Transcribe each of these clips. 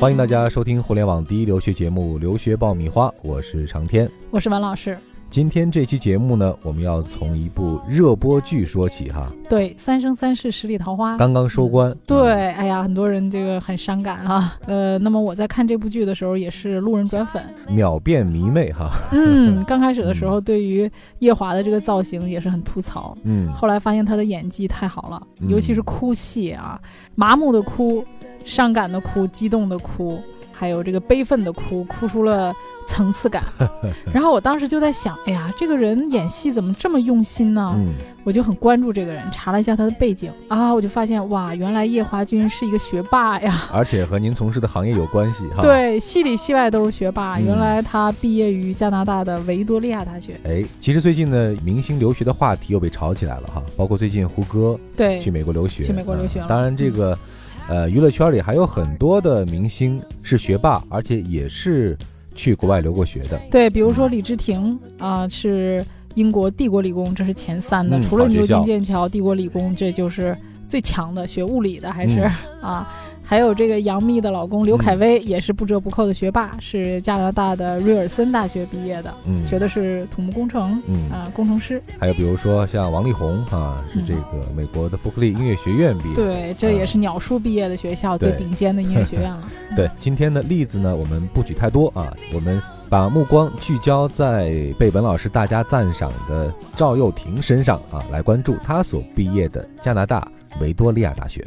欢迎大家收听互联网第一留学节目《留学爆米花》，我是长天，我是文老师。今天这期节目呢，我们要从一部热播剧说起哈。对，《三生三世十里桃花》刚刚收官。对，哎呀，很多人这个很伤感啊。呃，那么我在看这部剧的时候，也是路人转粉，秒变迷妹哈。嗯，刚开始的时候，对于夜华的这个造型也是很吐槽。嗯。后来发现他的演技太好了，尤其是哭戏啊，麻木的哭，伤感的哭，激动的哭，还有这个悲愤的哭，哭出了。层次感，然后我当时就在想，哎呀，这个人演戏怎么这么用心呢？嗯，我就很关注这个人，查了一下他的背景啊，我就发现哇，原来叶华军是一个学霸呀，而且和您从事的行业有关系哈。对，戏里戏外都是学霸。原来他毕业于加拿大的维多利亚大学。哎，其实最近呢，明星留学的话题又被炒起来了哈，包括最近胡歌对去美国留学，去美国留学了。当然，这个呃，娱乐圈里还有很多的明星是学霸，而且也是。去国外留过学的，对，比如说李治廷啊，是英国帝国理工，这是前三的，除了牛津、剑桥、帝国理工，这就是最强的，学物理的还是啊。还有这个杨幂的老公刘恺威也是不折不扣的学霸，是加拿大的瑞尔森大学毕业的，学的是土木工程，啊，工程师。还有比如说像王力宏啊，是这个美国的伯克利音乐学院毕业，对，这也是鸟叔毕业的学校，最顶尖的音乐学院了。对，今天的例子呢，我们不举太多啊，我们把目光聚焦在被文老师大家赞赏的赵又廷身上啊，来关注他所毕业的加拿大维多利亚大学。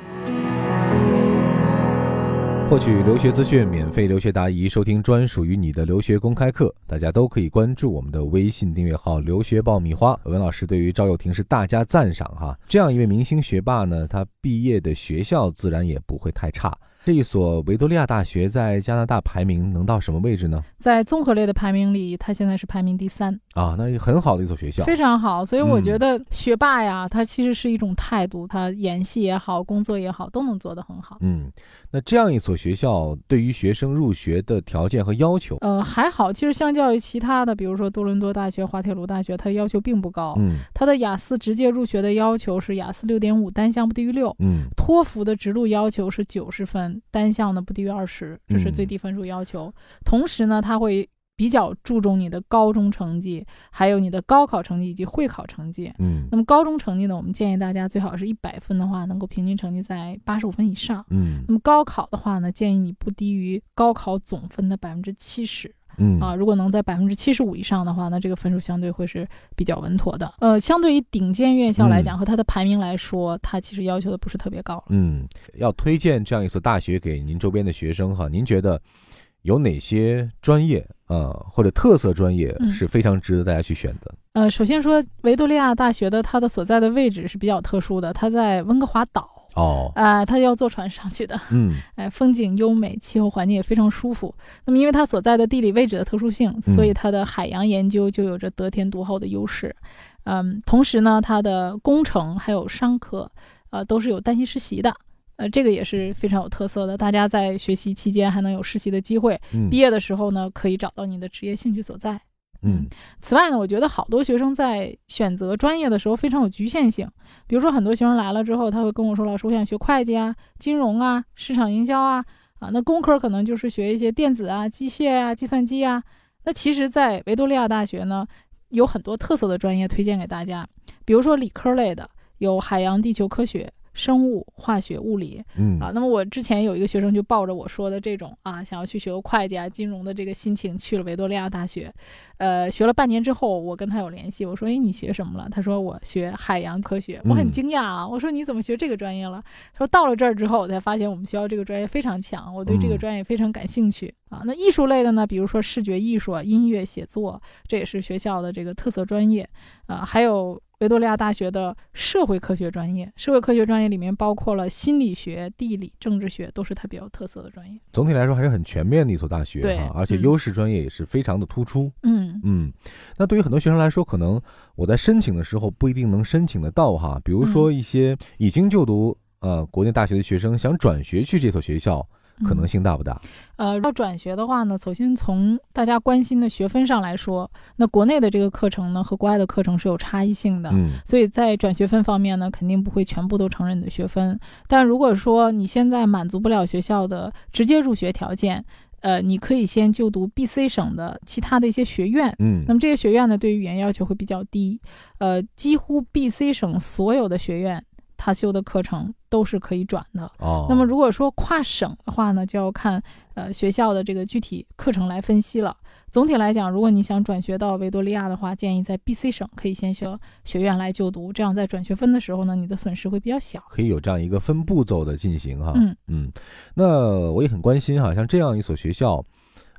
获取留学资讯，免费留学答疑，收听专属于你的留学公开课，大家都可以关注我们的微信订阅号“留学爆米花”。文老师对于赵又廷是大加赞赏哈，这样一位明星学霸呢，他毕业的学校自然也不会太差。这一所维多利亚大学在加拿大排名能到什么位置呢？在综合类的排名里，它现在是排名第三啊，那很好的一所学校，非常好。所以我觉得学霸呀，他其实是一种态度，他演戏也好，工作也好，都能做得很好。嗯，那这样一所学校对于学生入学的条件和要求，呃，还好。其实相较于其他的，比如说多伦多大学、滑铁卢大学，它要求并不高。嗯，它的雅思直接入学的要求是雅思六点五，单项不低于六。嗯，托福的直录要求是九十分，单项的不低于二十，这是最低分数要求。同时呢，他会比较注重你的高中成绩，还有你的高考成绩以及会考成绩。嗯，那么高中成绩呢，我们建议大家最好是一百分的话，能够平均成绩在八十五分以上。嗯，那么高考的话呢，建议你不低于高考总分的百分之七十。嗯啊，如果能在百分之七十五以上的话，那这个分数相对会是比较稳妥的。呃，相对于顶尖院校来讲，和它的排名来说，它其实要求的不是特别高。嗯，要推荐这样一所大学给您周边的学生哈，您觉得有哪些专业啊或者特色专业是非常值得大家去选的？呃，首先说维多利亚大学的它的所在的位置是比较特殊的，它在温哥华岛。哦，啊，他要坐船上去的，嗯，哎，风景优美，气候环境也非常舒服。那么，因为它所在的地理位置的特殊性，所以它的海洋研究就有着得天独厚的优势。嗯，同时呢，它的工程还有商科，呃，都是有单薪实习的，呃，这个也是非常有特色的。大家在学习期间还能有实习的机会，毕业的时候呢，可以找到你的职业兴趣所在。嗯，此外呢，我觉得好多学生在选择专业的时候非常有局限性。比如说，很多学生来了之后，他会跟我说：“老师，我想学会计啊、金融啊、市场营销啊，啊，那工科可能就是学一些电子啊、机械啊、计算机啊。”那其实，在维多利亚大学呢，有很多特色的专业推荐给大家，比如说理科类的，有海洋地球科学。生物、化学、物理，嗯啊，那么我之前有一个学生就抱着我说的这种啊，想要去学会计啊、金融的这个心情去了维多利亚大学，呃，学了半年之后，我跟他有联系，我说，哎，你学什么了？他说我学海洋科学，我很惊讶啊，我说你怎么学这个专业了？他说到了这儿之后，我才发现我们学校这个专业非常强，我对这个专业非常感兴趣啊。那艺术类的呢，比如说视觉艺术、音乐写作，这也是学校的这个特色专业啊，还有。维多利亚大学的社会科学专业。社会科学专业里面包括了心理学、地理、政治学，都是它比较有特色的专业。总体来说还是很全面的一所大学对哈，而且嗯优势专业也是非常的突出。嗯嗯，那对于很多学生来说，可能我在申请的时候不一定能申请得到哈。比如说一些已经就读呃国内大学的学生，想转学去这所学校，可能性大不大？呃，要转学的话呢，首先从大家关心的学分上来说，那国内的这个课程呢和国外的课程是有差异性的。嗯所以在转学分方面呢，肯定不会全部都承认你的学分。但如果说你现在满足不了学校的直接入学条件，呃，你可以先就读 B、C 省的其他的一些学院。嗯那么这些学院呢，对于语言要求会比较低，呃，几乎 B、C 省所有的学院，他修的课程都是可以转的。哦，那么如果说跨省的话呢，就要看呃学校的这个具体课程来分析了。总体来讲，如果你想转学到维多利亚的话，建议在 B、C 省可以先学学院来就读，这样在转学分的时候呢，你的损失会比较小。可以有这样一个分步骤的进行哈。嗯嗯，那我也很关心哈，像这样一所学校，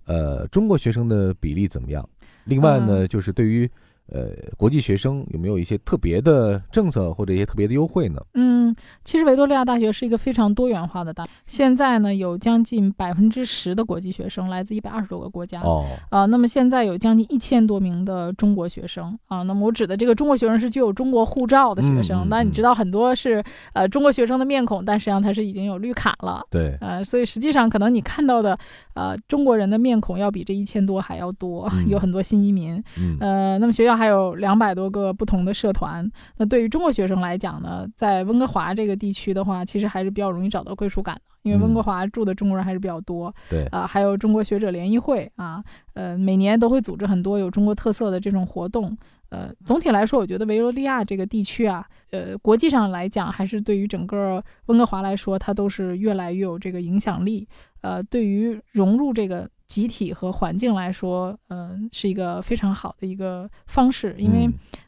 呃，中国学生的比例怎么样？另外呢，嗯就是对于呃国际学生有没有一些特别的政策或者一些特别的优惠呢？嗯，其实维多利亚大学是一个非常多元化的大学，现在呢有将近百分之十的国际学生来自一百二十多个国家。哦，啊，那么现在有将近一千多名的中国学生啊。那么我指的这个中国学生是具有中国护照的学生。那你嗯知道很多是呃中国学生的面孔，但实际上他是已经有绿卡了。对，呃，所以实际上可能你看到的呃中国人的面孔要比这一千多还要多，嗯有很多新移民。嗯呃，那么学校还有两百多个不同的社团。那对于中国学生来讲呢，在温哥华这个地区的话，其实还是比较容易找到归属感的，因为温嗯哥华住的中国人还是比较多。对，啊、还有中国学者联谊会啊，呃，每年都会组织很多有中国特色的这种活动。呃，总体来说，我觉得维多利亚这个地区啊，呃，国际上来讲，还是对于整个温哥华来说，它都是越来越有这个影响力。呃，对于融入这个集体和环境来说，嗯、是一个非常好的一个方式，因为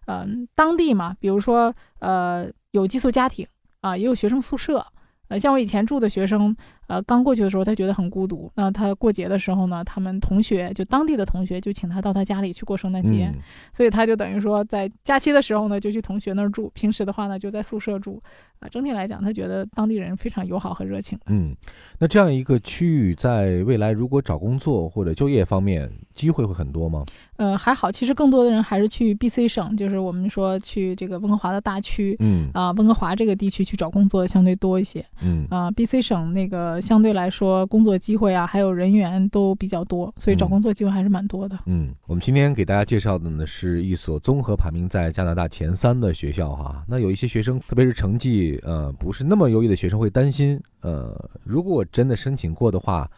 嗯呃，当地嘛，比如说呃，有寄宿家庭啊、也有学生宿舍。呃，像我以前住的学生，呃，刚过去的时候，他觉得很孤独。那他过节的时候呢，他们同学就当地的同学就请他到他家里去过圣诞节，嗯所以他就等于说在假期的时候呢，就去同学那儿住，平时的话呢，就在宿舍住。啊、整体来讲，他觉得当地人非常友好和热情的。嗯，那这样一个区域，在未来如果找工作或者就业方面，机会会很多吗？呃，还好，其实更多的人还是去 B、C 省，就是我们说去这个温哥华的大区。嗯啊、温哥华这个地区去找工作相对多一些嗯啊、b C 省那个相对来说工作机会啊，还有人员都比较多，所以找嗯工作机会还是蛮多的。嗯，我们今天给大家介绍的呢是一所综合排名在加拿大前三的学校哈。那有一些学生，特别是成绩呃不是那么优异的学生，会担心呃，如果我真的申请过的话，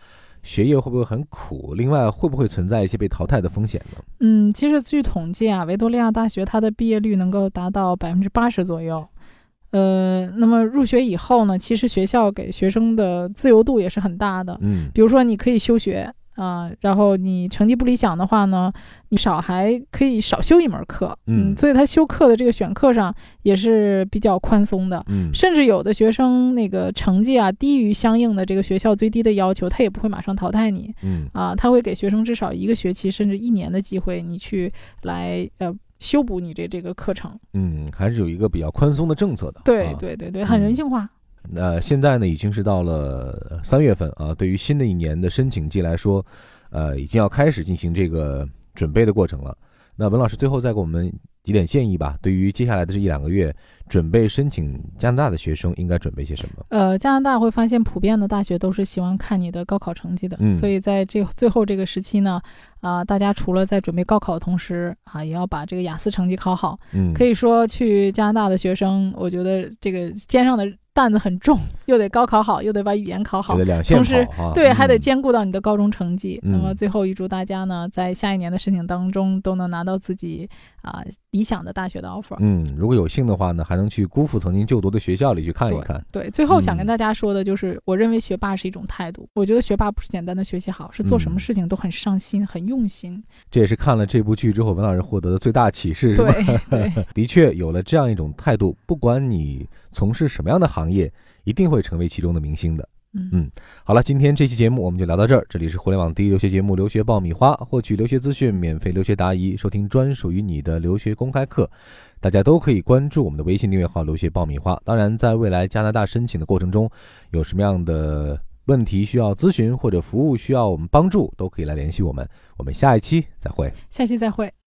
学业会不会很苦？另外，会不会存在一些被淘汰的风险呢？嗯，其实据统计啊，维多利亚大学它的毕业率能够达到百分之八十左右。呃，那么入学以后呢，其实学校给学生的自由度也是很大的。嗯比如说，你可以休学啊、然后你成绩不理想的话呢，你少还可以少修一门课。嗯所以他修课的这个选课上也是比较宽松的。嗯甚至有的学生那个成绩啊低于相应的这个学校最低的要求，他也不会马上淘汰你。嗯啊，他会给学生至少一个学期甚至一年的机会，你去来呃修补你这这个课程。嗯，还是有一个比较宽松的政策的。对啊对对对，很人嗯性化。呃，现在呢已经是到了三月份啊，对于新的一年的申请季来说，呃，已经要开始进行这个准备的过程了。那文老师最后再给我们几点建议吧，对于接下来的这一两个月准备申请加拿大的学生应该准备些什么？呃，加拿大会发现普遍的大学都是喜欢看你的高考成绩的，嗯所以在这最后这个时期呢，啊、大家除了在准备高考的同时啊，也要把这个雅思成绩考好。嗯，可以说，去加拿大的学生，我觉得这个肩上的担子很重，又得高考好，又得把语言考好，两同时对，还得嗯兼顾到你的高中成绩。那么嗯最后预祝大家呢，在下一年的申请当中都能拿到自己啊、理想的大学的 offer。嗯，如果有幸的话呢，还能去辜负曾经就读的学校里去看一看。对，最后想跟嗯大家说的就是，我认为学霸是一种态度。我觉得学霸不是简单的学习好，是做什么嗯事情都很上心、很用心。这也是看了这部剧之后，文老师获得的最大启示，是吧？对对，的确有了这样一种态度，不管你从事什么样的行业，一定会成为其中的明星的。嗯嗯，好了，今天这期节目我们就聊到这儿。这里是互联网第一留学节目《留学爆米花》，获取留学资讯，免费留学答疑，收听专属于你的留学公开课。大家都可以关注我们的微信订阅号“留学爆米花”。当然，在未来加拿大申请的过程中，有什么样的问题需要咨询或者服务需要我们帮助，都可以来联系我们。我们下一期再会。下期再会。